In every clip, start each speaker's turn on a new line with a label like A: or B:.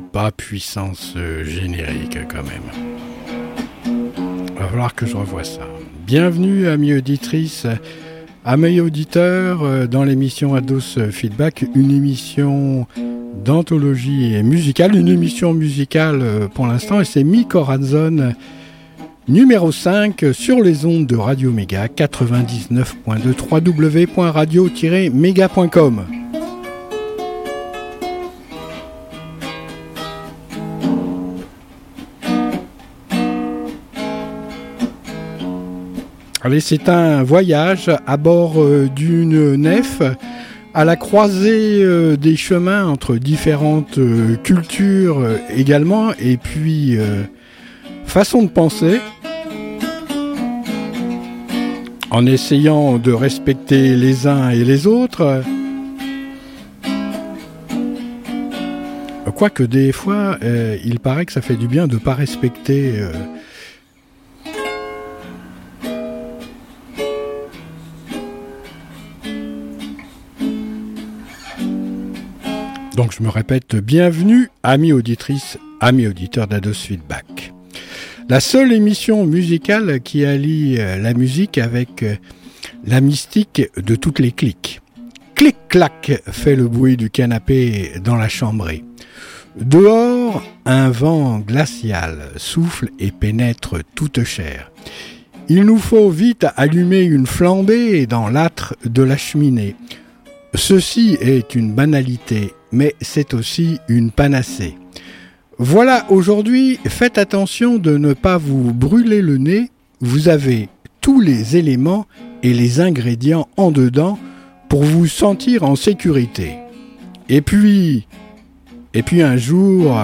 A: pas puissance euh, générique quand même. Va falloir que je revoie ça. Bienvenue, amis auditrices, amis auditeurs, euh, dans l'émission Ados Feedback, une émission d'anthologie musicale, une émission musicale euh, pour l'instant, et c'est Mi Corazon numéro 5 sur les ondes de Radio Méga 99.2 www.radio-méga.com. Allez, c'est un voyage à bord euh, d'une nef à la croisée euh, des chemins entre différentes euh, cultures également et puis façon de penser en essayant de respecter les uns et les autres. Quoique des fois, il paraît que ça fait du bien de ne pas respecter Donc je me répète, bienvenue, amis auditrices, amis auditeurs d'Ados Feedback. La seule émission musicale qui allie euh, la musique avec euh, la mystique de toutes les clics. Clic-clac fait le bruit du canapé dans la chambrée. Dehors, un vent glacial souffle et pénètre toute chair. Il nous faut vite allumer une flambée dans l'âtre de la cheminée. Ceci est une banalité mais c'est aussi une panacée. Voilà, aujourd'hui, faites attention de ne pas vous brûler le nez. Vous avez tous les éléments et les ingrédients en dedans pour vous sentir en sécurité. Et puis, et puis un jour,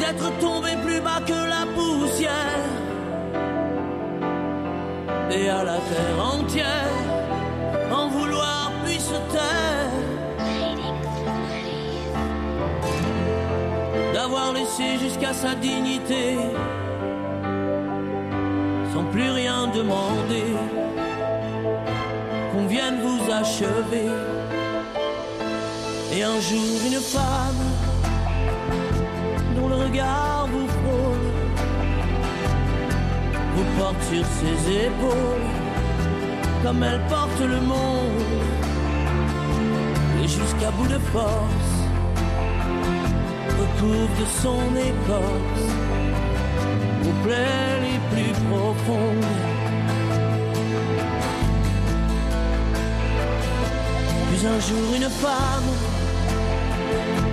A: d'être tombé plus bas que la poussière
B: et à la terre entière en vouloir puis se taire. D'avoir laissé jusqu'à sa dignité sans plus rien demander. Qu'on vienne vous achever. Et un jour une femme dont le regard vous frôle vous porte sur ses épaules comme elle porte le monde et jusqu'à bout de force recouvre de son écorce aux plaies les plus profondes. Puis un jour une femme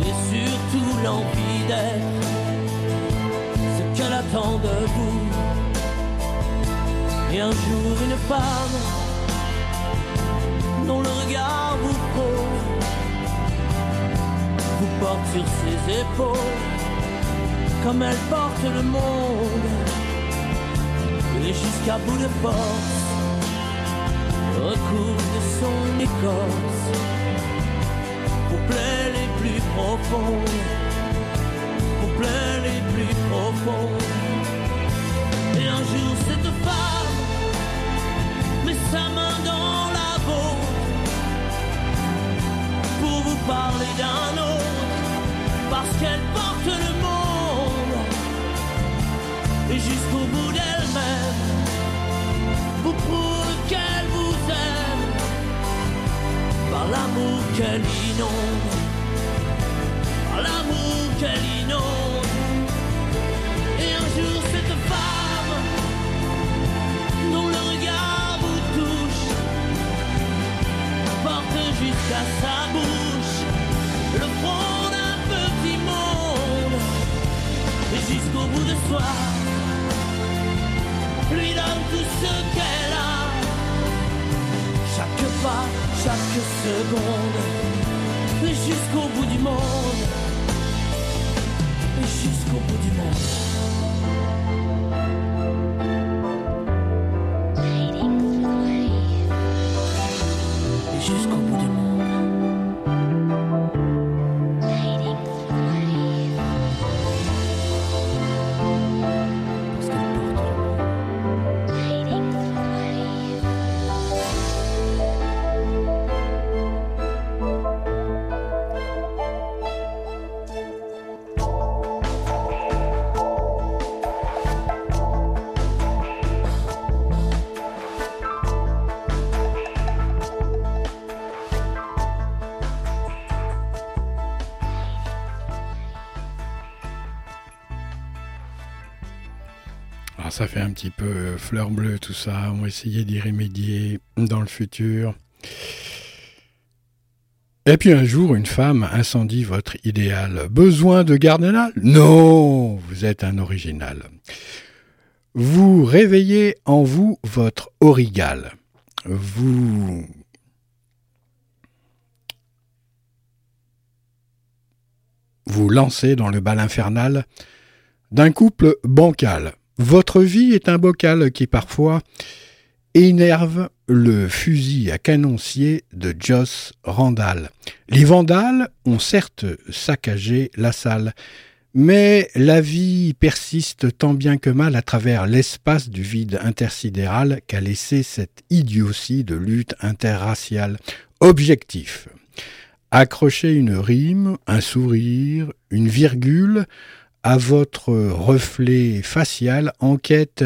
B: et surtout l'envie d'être ce qu'elle attend de vous. Et un jour une femme dont le regard vous prône, vous porte sur ses épaules, comme elle porte le monde, et jusqu'à bout de force, recouvre de son écorce, pour plaies les plus profondes, pour plaies les plus profondes. Et un jour cette femme met sa main dans la vôtre pour vous parler d'un autre, parce qu'elle porte le monde et jusqu'au bout d'elle-même vous prouve qu'elle vous aime par l'amour qu'elle inonde, qu'elle inonde. Et un jour cette femme dont le regard vous touche porte jusqu'à sa bouche le front d'un petit monde et jusqu'au bout de soi lui donne tout ce qu'elle a. Chaque pas, chaque seconde jusqu'au bout du monde jusqu'au bout du monde
A: ça fait un petit peu euh, fleur bleue tout ça, on va essayer d'y remédier dans le futur. Et puis un jour, une femme incendie votre idéal. Besoin de gardenal Non, vous êtes un original. Vous réveillez en vous votre origal. Vous vous lancez dans le bal infernal d'un couple bancal. Votre vie est un bocal qui parfois énerve le fusil à canoncier de Joss Randall. Les vandales ont certes saccagé la salle, mais la vie persiste tant bien que mal à travers l'espace du vide intersidéral qu'a laissé cette idiotie de lutte interraciale. Objectif. Accrocher une rime, un sourire, une virgule à votre reflet facial en quête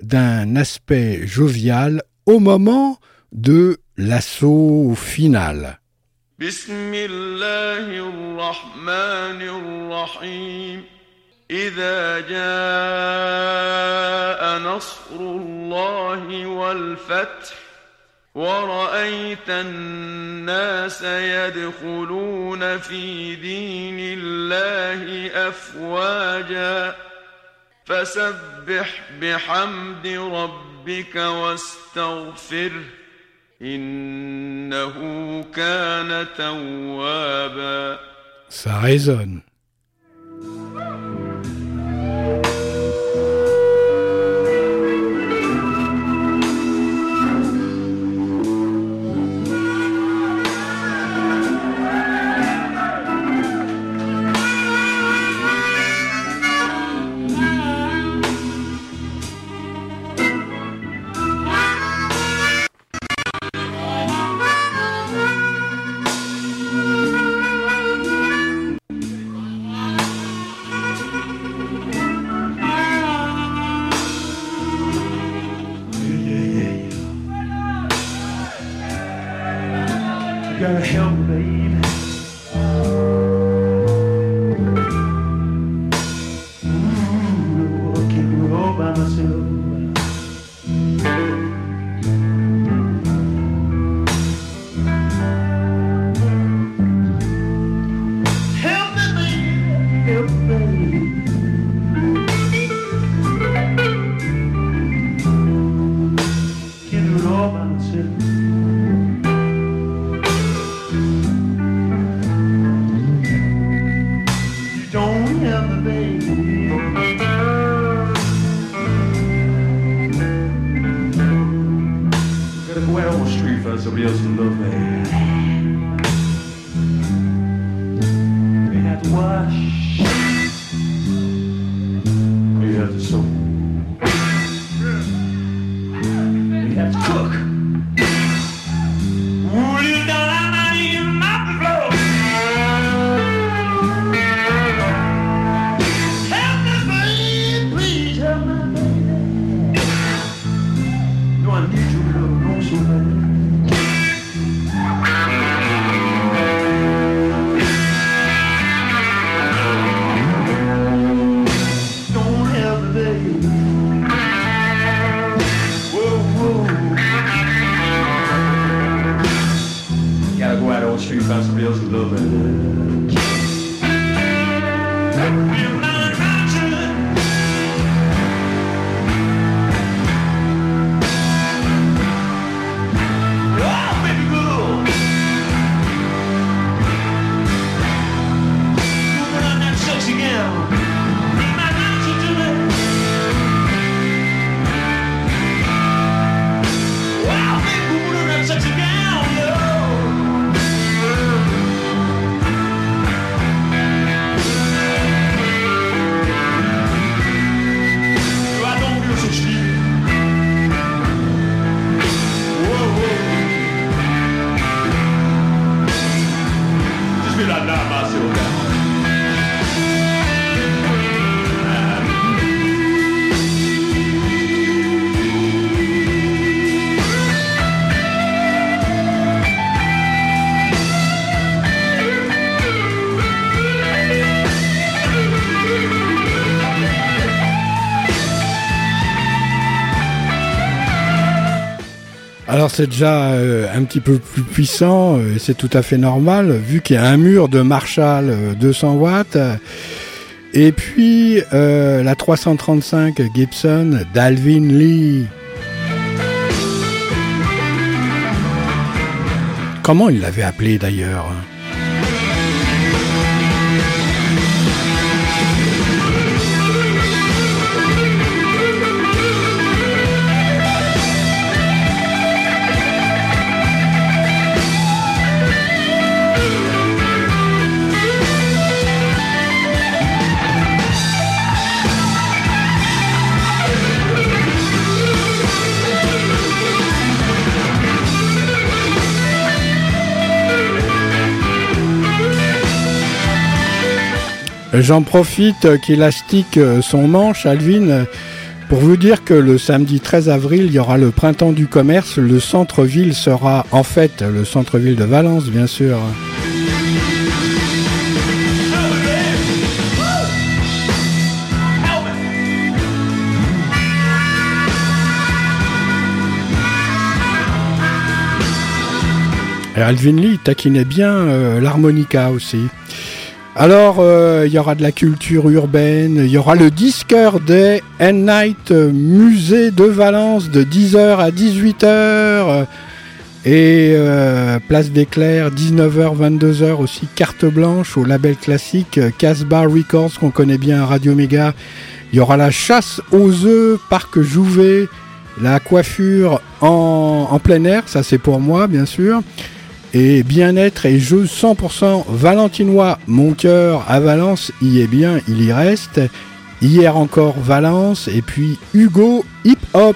A: d'un aspect jovial au moment de l'assaut final.
C: بسم الله الرحمن الرحيم إذا جاء نصر الله والفتح ورأيت الناس يدخلون في دين الله أفواجا فسبح بحمد ربك واستغفره إنه كان توابا
A: Ça.
D: sobre os
A: meus C'est déjà euh, un petit peu plus puissant, euh, et c'est tout à fait normal, vu qu'il y a un mur de Marshall euh, 200 watts. Et puis euh, la 335 Gibson d'Alvin Lee. Comment il l'avait appelé d'ailleurs J'en profite euh, qu'il astique euh, son manche, Alvin, euh, pour vous dire que le samedi 13 avril, il y aura le printemps du commerce. Le centre-ville sera en fait le centre-ville de Valence, bien sûr. Alvin Lee taquinait bien l'harmonica aussi. Alors, euh, il y aura de la culture urbaine, il y aura le Disqueur des Night euh, Musée de Valence de 10h à 18h. Et euh, Place des Clairs, 19h, 22h aussi, carte blanche au label classique euh, Casbah Records qu'on connaît bien à Radio Méga. Il y aura la chasse aux œufs, Parc Jouvet, la coiffure en, en plein air, ça c'est pour moi bien sûr. Et bien-être et jeux 100% valentinois. Mon cœur à Valence y est bien, il y reste. Hier encore Valence et puis Hugo Hip Hop.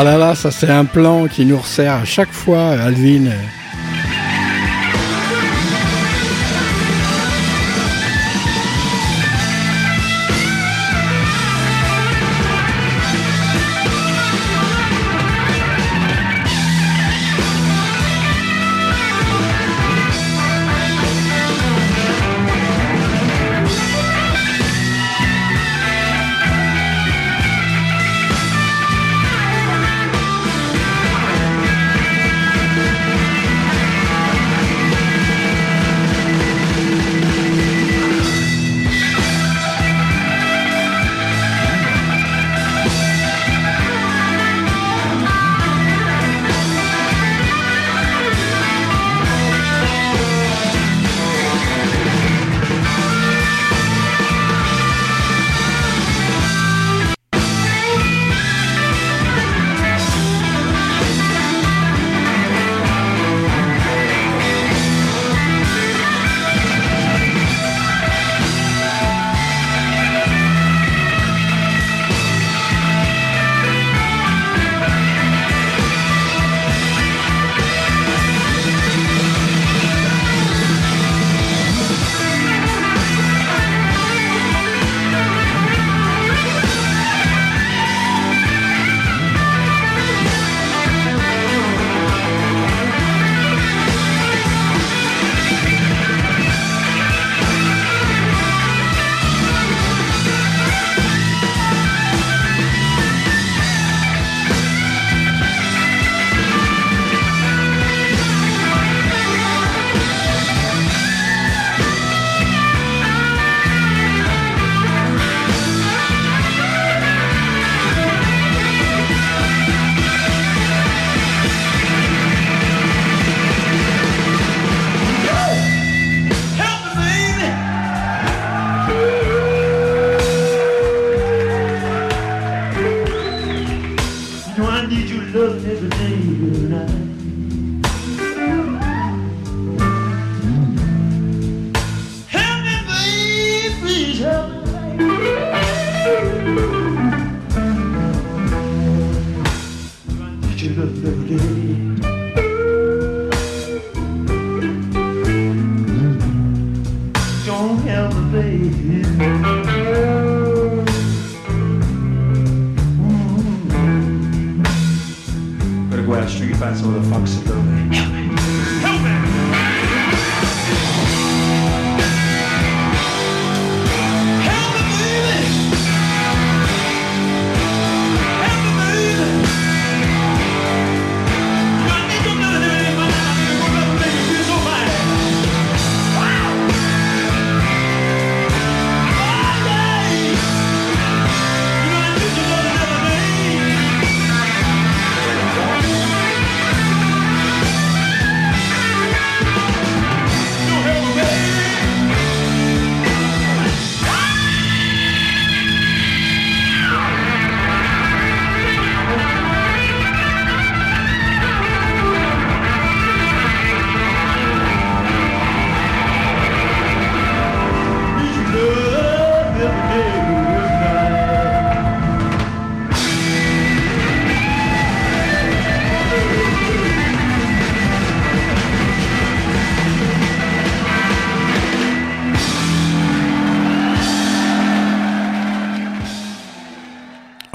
A: Ah là là, ça c'est un plan qui nous resserre à chaque fois, Alvin.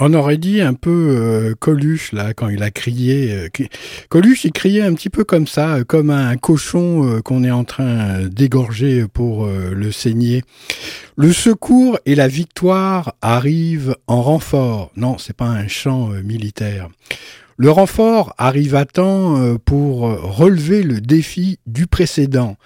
A: On aurait dit un peu euh, Coluche là quand il a crié. Euh, Coluche il criait un petit peu comme ça, euh, comme un cochon qu'on est en train d'égorger pour le saigner. Le secours et la victoire arrivent en renfort. Non, c'est pas un chant militaire. Le renfort arrive à temps pour relever le défi du précédent.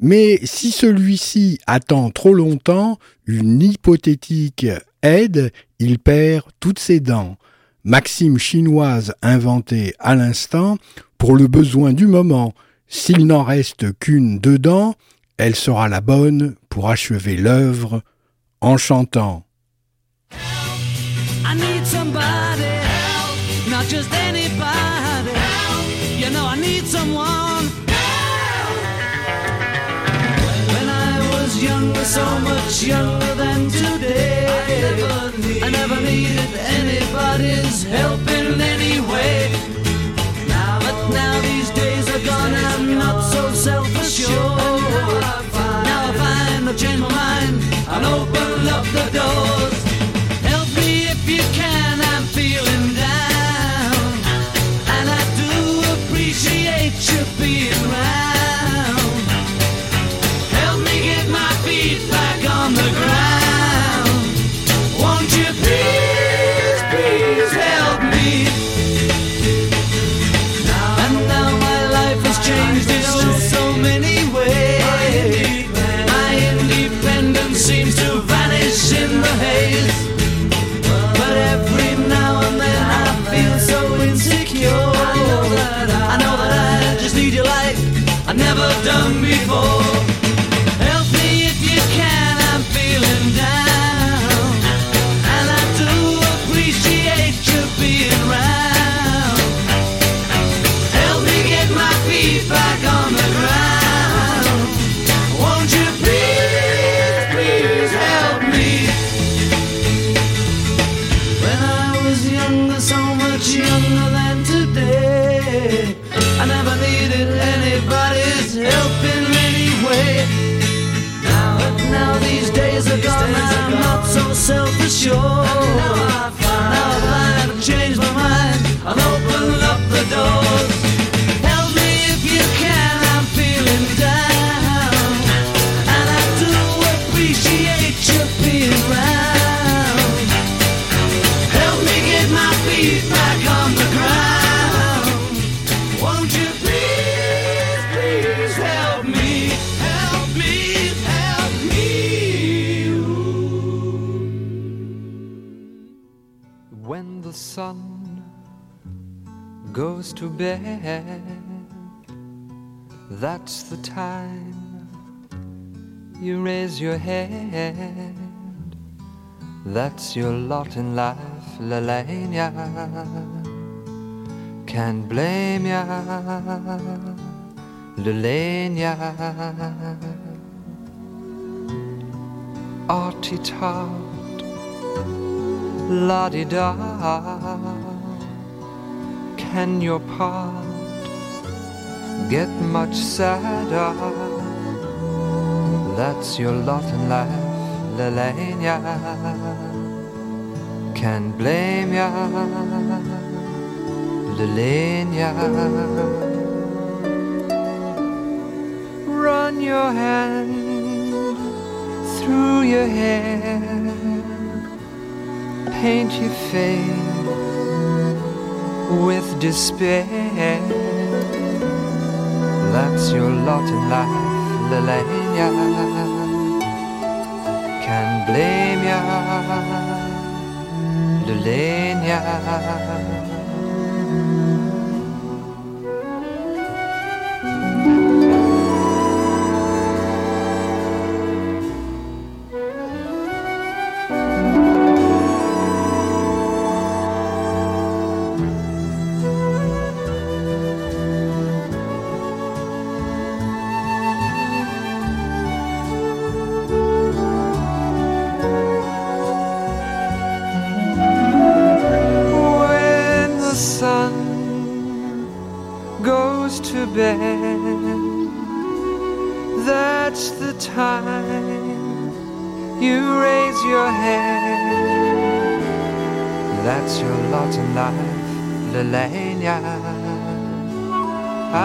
A: Mais si celui-ci attend trop longtemps, une hypothétique aide, il perd toutes ses dents. Maxime chinoise inventée à l'instant pour le besoin du moment. S'il n'en reste qu'une dedans, elle sera la bonne pour achever l'œuvre en chantant. You know I need someone. When I was so much younger than today. I never needed anybody's help in any way.
E: But now these days are gone, I'm not so self-assured. Now I find I my mind, I'll open up the doors.
F: That's the time you raise your head. That's your lot in life, Lelania. Can't blame ya, Lelania. Artie tart, la di da. Can your part get much sadder? That's your lot in life, Lelania. Can't blame ya, Lelania. Run your hand through your hair, paint your face with despair. That's your lot in life, Lelania. Can't blame ya, Lelania. You raise your head. That's your lot in life, Lelania.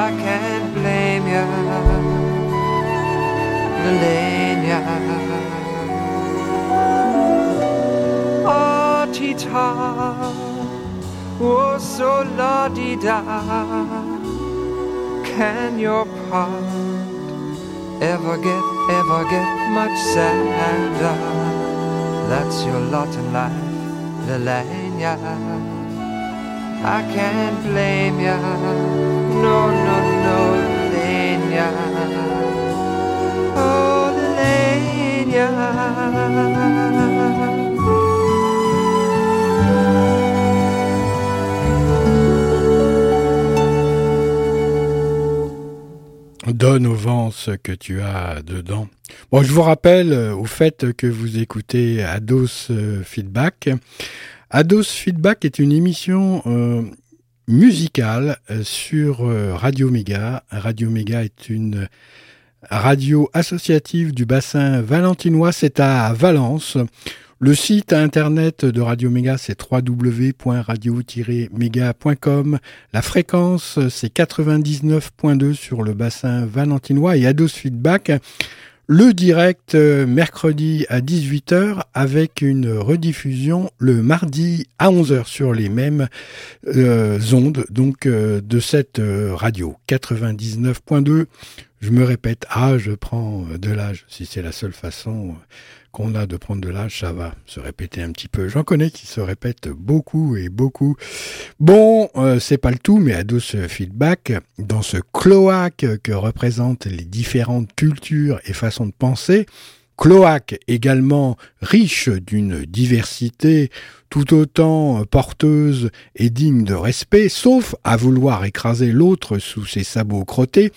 F: I can't blame you, Lelania. Oh, Tita, oh so la di da. Can your part ever get, ever get much sadder? That's your lot in life, Lelania. I can't blame ya, no, no, no, Lelania. Oh, Lelania.
A: Donne au vent ce que tu as dedans. Bon, je vous rappelle euh, au fait que vous écoutez Ados euh, Feedback. Ados Feedback est une émission euh, musicale sur Radio Méga. Radio Méga est une radio associative du bassin valentinois. C'est à Valence. Le site internet de Radio Méga, c'est www.radio-méga.com. La fréquence, c'est 99.2 sur le bassin valentinois et Ados Feedback. Le direct euh, mercredi à 18h avec une rediffusion le mardi à 11h sur les mêmes euh, ondes donc euh, de cette radio 99.2. je me répète, ah, je prends de l'âge. Si c'est la seule façon qu'on a de prendre de l'âge, ça va se répéter un petit peu. J'en connais qui se répètent beaucoup et beaucoup. Bon, euh, c'est pas le tout, mais à ce feedback, dans ce cloaque que représentent les différentes cultures et façons de penser, cloaque également riche d'une diversité tout autant porteuse et digne de respect, sauf à vouloir écraser l'autre sous ses sabots crottés,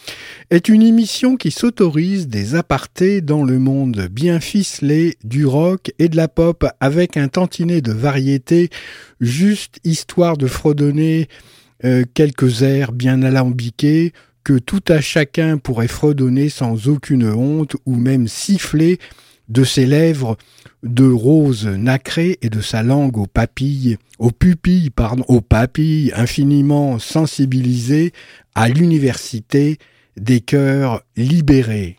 A: est une émission qui s'autorise des apartés dans le monde bien ficelé du rock et de la pop avec un tantinet de variétés, juste histoire de fredonner euh, quelques airs bien alambiqués, que tout à chacun pourrait fredonner sans aucune honte ou même siffler de ses lèvres de rose nacrée et de sa langue aux papilles, aux pupilles, pardon, aux papilles infiniment sensibilisées à l'université des cœurs libérés.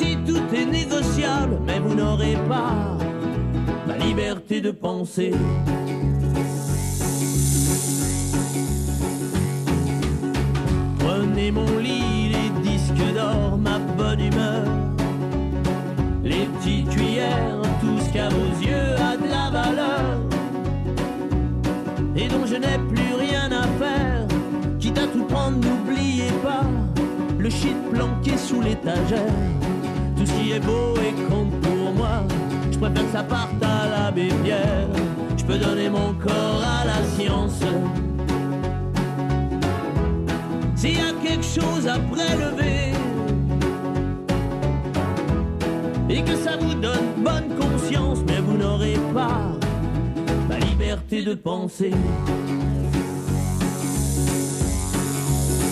B: Tout est négociable, mais vous n'aurez pas ma liberté de penser. Prenez mon lit, les disques d'or, ma bonne humeur, les petites cuillères, tout ce qu'à vos yeux a de la valeur, et dont je n'ai plus rien à faire, quitte à tout prendre, n'oubliez pas le shit planqué sous l'étagère. Tout ce qui est beau et compte pour moi, je préfère que ça parte à l'abbé Pierre. Je peux donner mon corps à la science. S'il y a quelque chose à prélever et que ça vous donne bonne conscience, mais vous n'aurez pas la liberté de penser.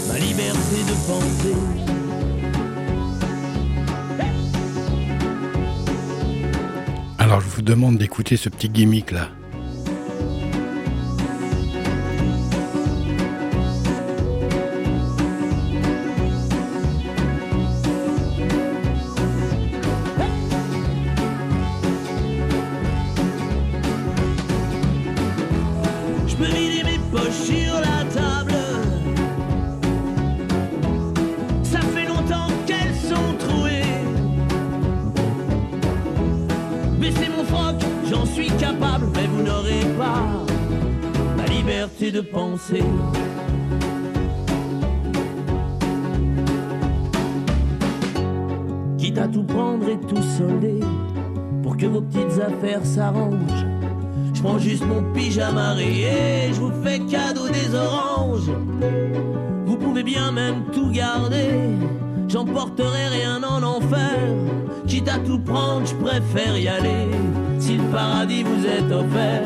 B: Ma liberté de penser.
A: Alors je vous demande d'écouter ce petit gimmick là.
B: J'emporterai rien en enfer. Quitte à tout prendre, je préfère y aller, si le paradis vous est offert.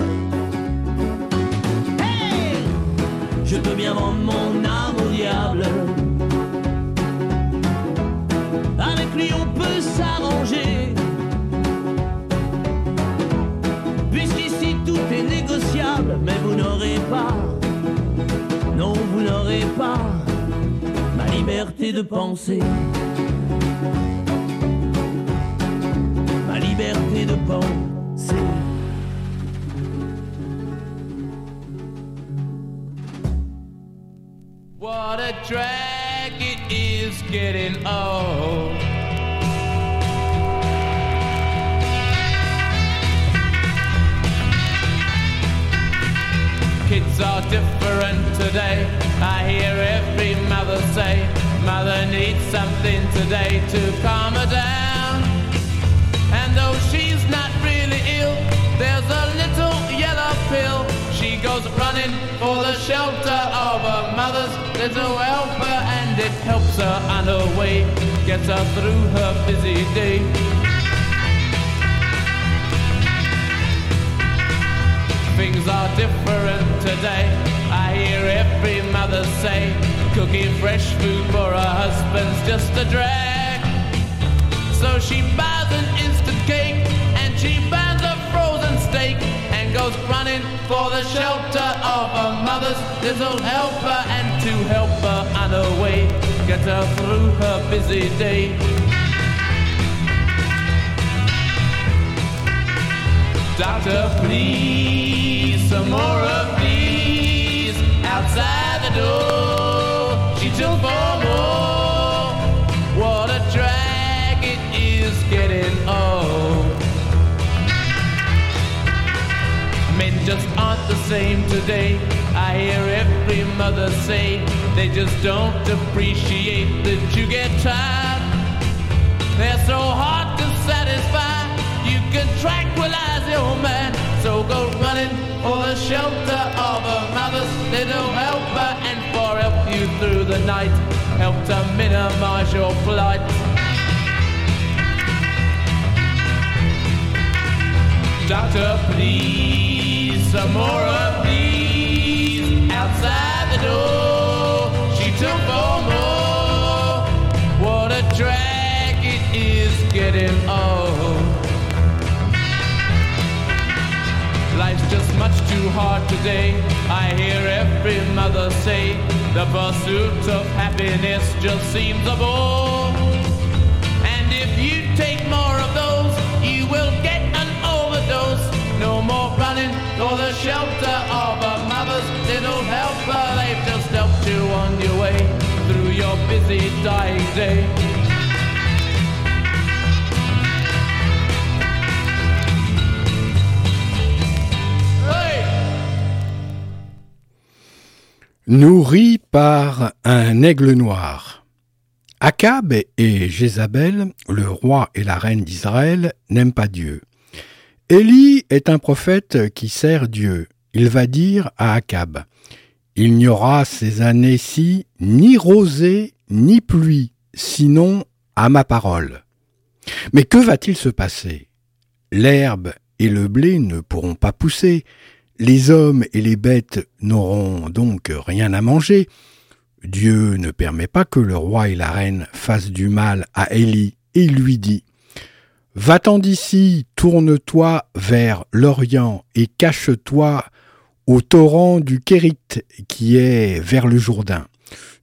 B: Hey je peux bien vendre mon âme au diable. Avec lui on peut s'arranger. Puisqu'ici tout est négociable, mais vous n'aurez pas, non, vous n'aurez pas liberté de penser. Ma liberté de penser.
G: What a drag it is getting old. Kids are different today. I hear every mother say, Mother needs something today to calm her down. And though she's not really ill, there's a little yellow pill. She goes running for the shelter of her mother's little helper, and it helps her on her way. gets her through her busy day. Things are different today. I hear every mother say, cooking fresh food for her husband's just a drag. So she buys an instant cake and she buys a frozen steak and goes running for the shelter of her mother's little helper and to help her on her way, get her through her busy day. Doctor, please, some more of these outside the door. Four more. What a drag it is getting old. Men just aren't the same today. I hear every mother say they just don't appreciate that you get tired. They're so hard to satisfy. You can tranquilize your man. So go running for the shelter of a mother's little helper and you through the night. Help to minimize your plight. Doctor, please, some more of these outside the door. She took four more. What a drag it is getting old. Life's just much too hard today. I hear every mother say the pursuit of happiness just seems a bore. And if you take more of those, you will get an overdose. No more running for the shelter of a mother's little helper. They've just helped you on your way through your busy dying day.
A: Nourri par un aigle noir. Akab et Jézabel, le roi et la reine d'Israël, n'aiment pas Dieu. Élie est un prophète qui sert Dieu. Il va dire à Akab, Il n'y aura ces années-ci ni rosée ni pluie, sinon à ma parole. Mais que va-t-il se passer? L'herbe et le blé ne pourront pas pousser, les hommes et les bêtes n'auront donc rien à manger. Dieu ne permet pas que le roi et la reine fassent du mal à Élie et il lui dit Va-t'en d'ici, tourne-toi vers l'Orient et cache-toi au torrent du Kérit qui est vers le Jourdain.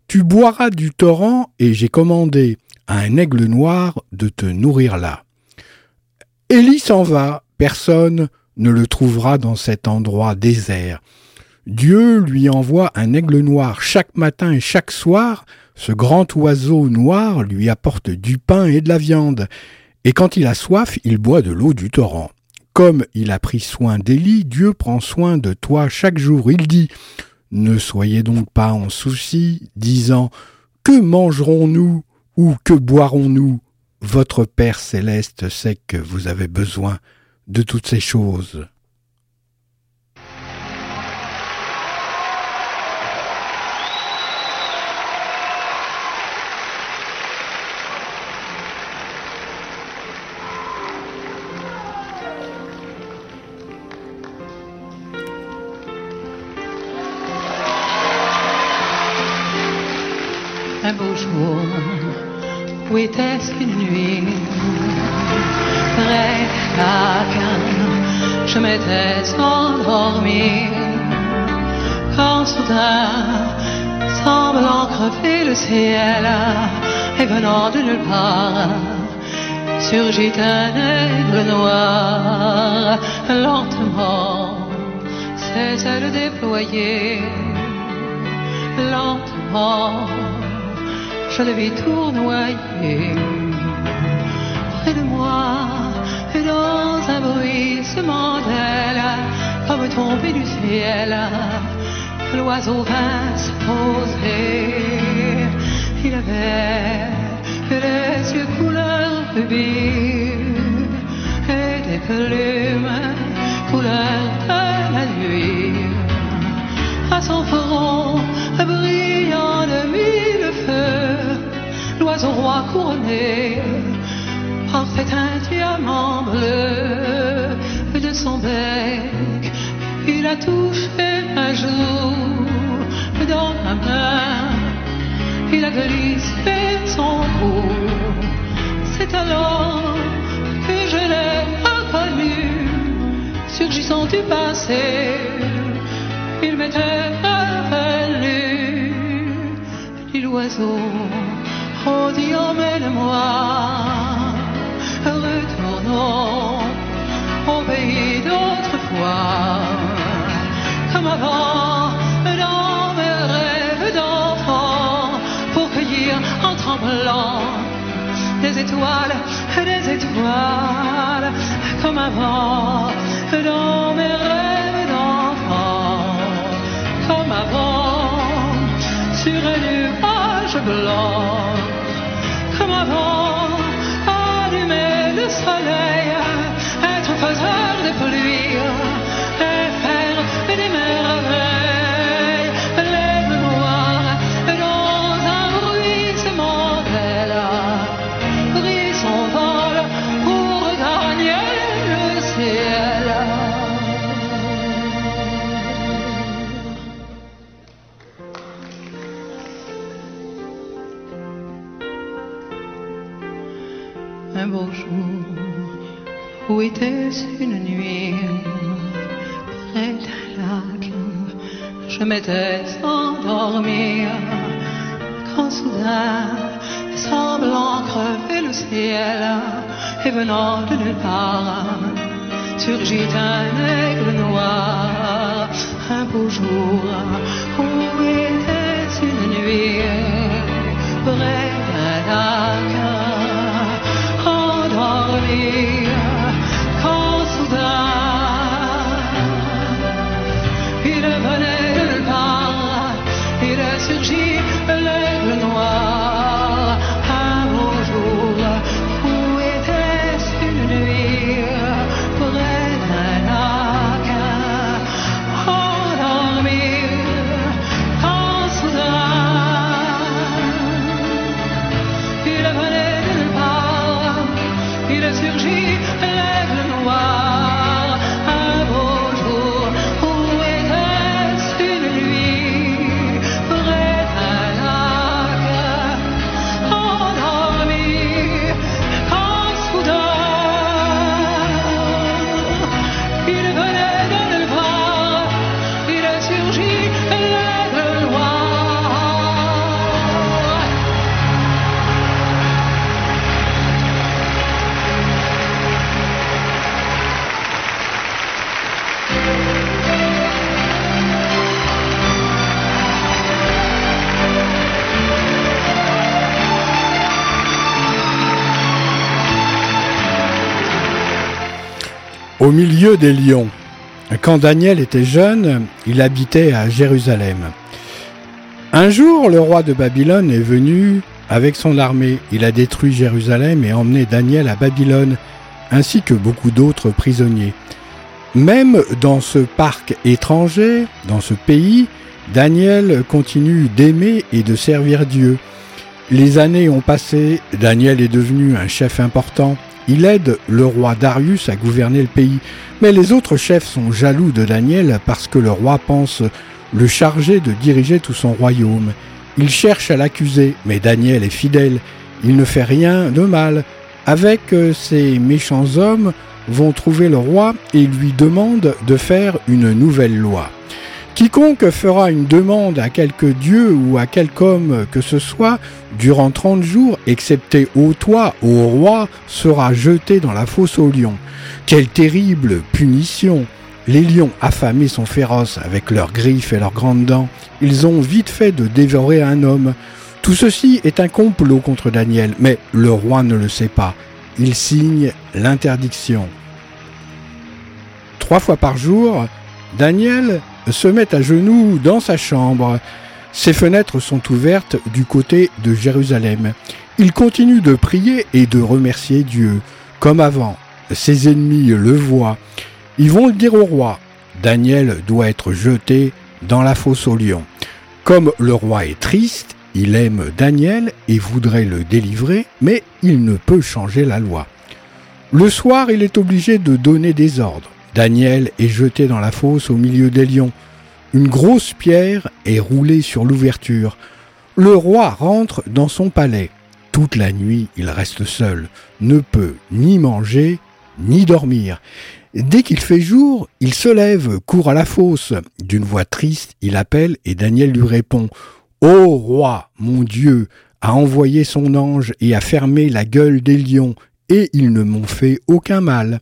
A: Tu boiras du torrent et j'ai commandé à un aigle noir de te nourrir là. Élie s'en va, personne ne le trouvera dans cet endroit désert. Dieu lui envoie un aigle noir chaque matin et chaque soir. Ce grand oiseau noir lui apporte du pain et de la viande. Et quand il a soif, il boit de l'eau du torrent. Comme il a pris soin d'Élie, Dieu prend soin de toi chaque jour. Il dit Ne soyez donc pas en souci, disant Que mangerons-nous ou que boirons-nous? Votre Père céleste sait que vous avez besoin de toutes ces choses.
H: un beau jour, où était-ce qu'une nuit? Je m'étais endormi. Quand soudain, semblant crever le ciel Et venant de nulle part, surgit un aigle noir. Lentement, ses ailes déployées Lentement je le vis tournoyer. Près de moi dans un bruissement d'ailes comme tombé du ciel l'oiseau vint se poser. Il avait les yeux couleur rubis et des plumes couleur de la nuit. À son front brillant de mille feux l'oiseau roi couronné parfait un diamant bleu de son bec. Il a touché un jour dans ma main. Il a glissé son cou. C'est alors que je l'ai reconnu, surgissant du passé. Il m'était revenu, dit l'oiseau. Oh, dis emmène-moi retournons au pays d'autrefois, comme avant, dans mes rêves d'enfant, pour cueillir en tremblant des étoiles, des étoiles, comme avant, dans mes rêves d'enfant, comme avant, sur un nuage blanc, comme avant soleil, être faiseur de pluie m'étais endormi quand soudain semblant crever le ciel et venant de nulle part surgit un aigle noir. Un beau jour où était une nuit près d'un lac endormi
A: Au milieu des lions. Quand Daniel était jeune, il habitait à Jérusalem. Un jour, le roi de Babylone est venu avec son armée. Il a détruit Jérusalem et emmené Daniel à Babylone, ainsi que beaucoup d'autres prisonniers. Même dans ce parc étranger, dans ce pays, Daniel continue d'aimer et de servir Dieu. Les années ont passé, Daniel est devenu un chef important. Il aide le roi Darius à gouverner le pays. Mais les autres chefs sont jaloux de Daniel parce que le roi pense le charger de diriger tout son royaume. Ils cherchent à l'accuser, mais Daniel est fidèle. Il ne fait rien de mal. Avec euh, ces méchants hommes vont trouver le roi et lui demandent de faire une nouvelle loi. Quiconque fera une demande à quelque dieu ou à quelque homme que ce soit durant 30 jours, excepté au toi, au roi, sera jeté dans la fosse aux lions. Quelle terrible punition Les lions affamés sont féroces avec leurs griffes et leurs grandes dents. Ils ont vite fait de dévorer un homme. Tout ceci est un complot contre Daniel, mais le roi ne le sait pas. Il signe l'interdiction. Trois fois par jour, Daniel se met à genoux dans sa chambre. Ses fenêtres sont ouvertes du côté de Jérusalem. Il continue de prier et de remercier Dieu, comme avant. Ses ennemis le voient. Ils vont le dire au roi. Daniel doit être jeté dans la fosse aux lions. Comme le roi est triste,
I: il aime Daniel et voudrait le délivrer, mais il ne peut changer la loi. Le soir, il est obligé de donner des ordres. Daniel est jeté dans la fosse au milieu des lions. Une grosse pierre est roulée sur l'ouverture. Le roi rentre dans son palais. Toute la nuit, il reste seul, ne peut ni manger, ni dormir. Dès qu'il fait jour, il se lève, court à la fosse. D'une voix triste, il appelle et Daniel lui répond Ô roi, mon Dieu, a envoyé son ange et a fermé la gueule des lions, et ils ne m'ont fait aucun mal.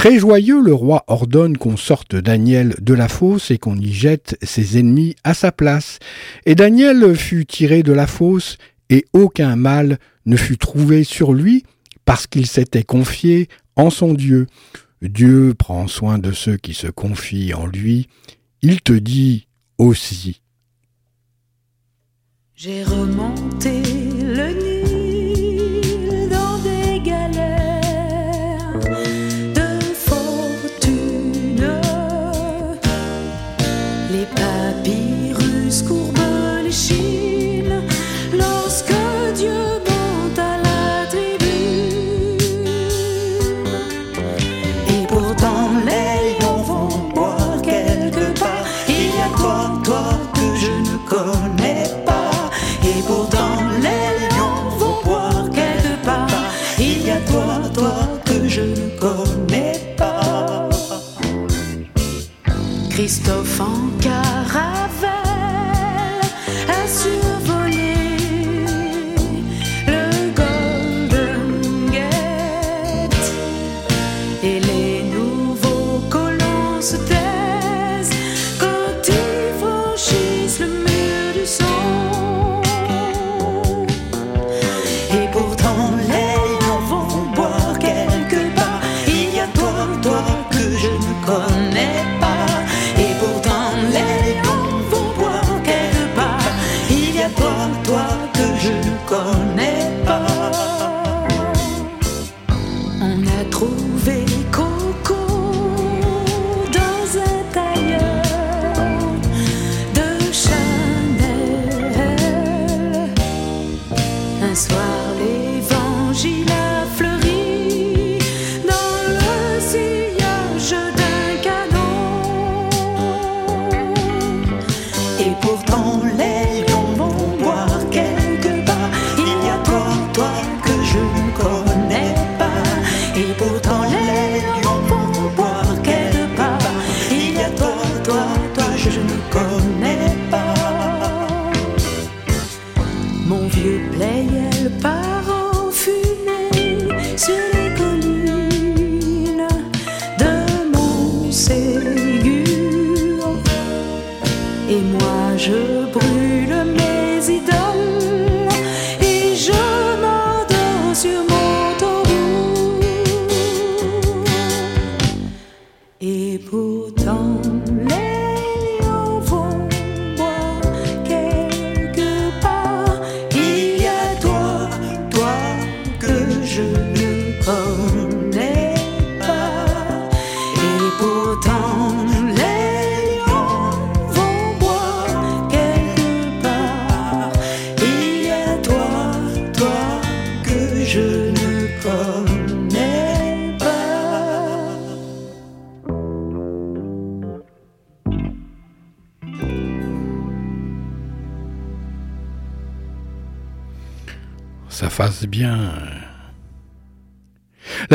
I: Très joyeux, le roi ordonne qu'on sorte Daniel de la fosse et qu'on y jette ses ennemis à sa place. Et Daniel fut tiré de la fosse, et aucun mal ne fut trouvé sur lui, parce qu'il s'était confié en son Dieu. Dieu prend soin de ceux qui se confient en lui. Il te dit aussi.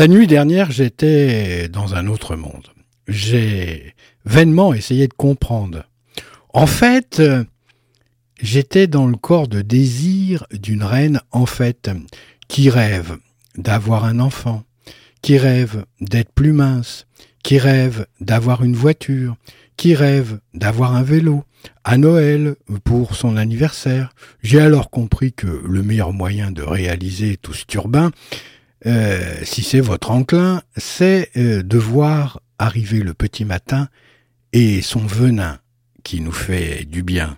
A: La
I: nuit dernière, j'étais dans un autre monde. J'ai vainement essayé de comprendre. En fait, euh, j'étais dans le corps de désir d'une reine en fait, qui rêve d'avoir un enfant, qui rêve d'être plus mince, qui rêve d'avoir une voiture, qui rêve d'avoir un vélo, à Noël pour son anniversaire. J'ai alors compris que le meilleur moyen de réaliser tout ce turbin, euh, si c'est votre enclin, c'est euh, de voir arriver le petit matin et son venin qui nous fait du bien.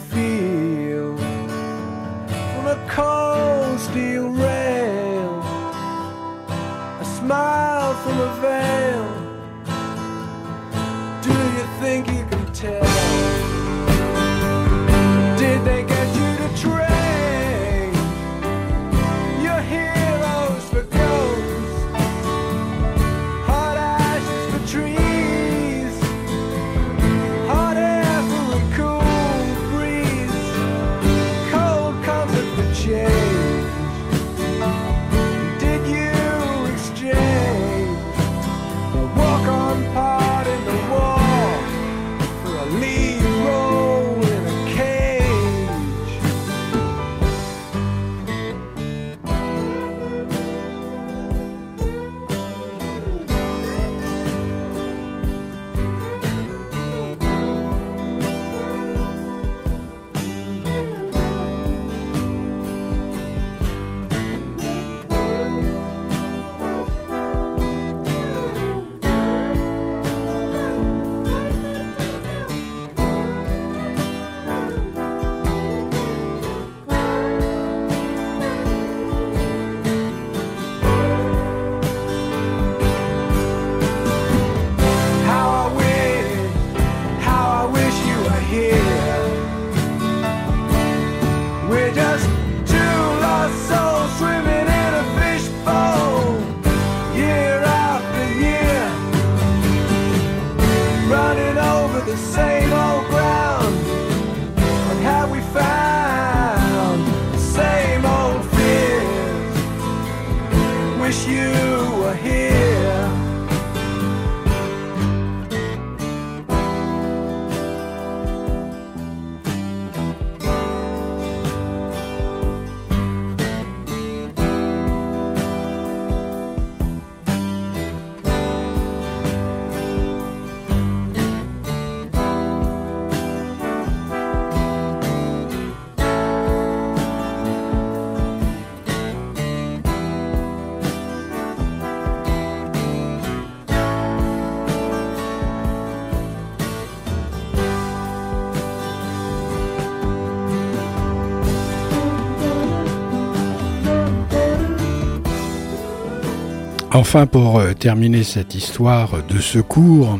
A: Enfin, pour euh, terminer cette histoire de secours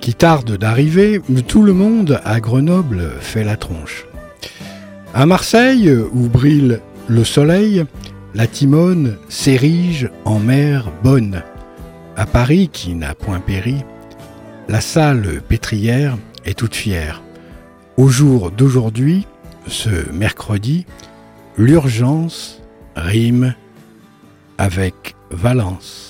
A: qui tarde d'arriver, tout le monde à Grenoble fait la tronche. À Marseille, où brille le soleil, la Timone s'érige en mer bonne. À Paris, qui n'a point péri, la salle pétrière est toute fière. Au jour d'aujourd'hui, ce mercredi, l'urgence rime avec. Valence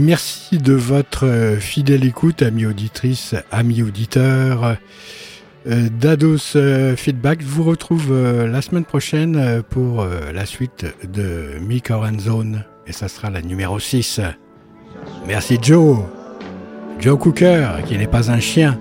A: Merci de votre euh, fidèle écoute, amis auditrices, amis auditeurs. Euh, Dados euh, Feedback je vous retrouve la semaine prochaine pour la suite de Mick Zone et ça sera la numéro 6. Merci Joe, Joe Cooker, qui n'est pas un chien.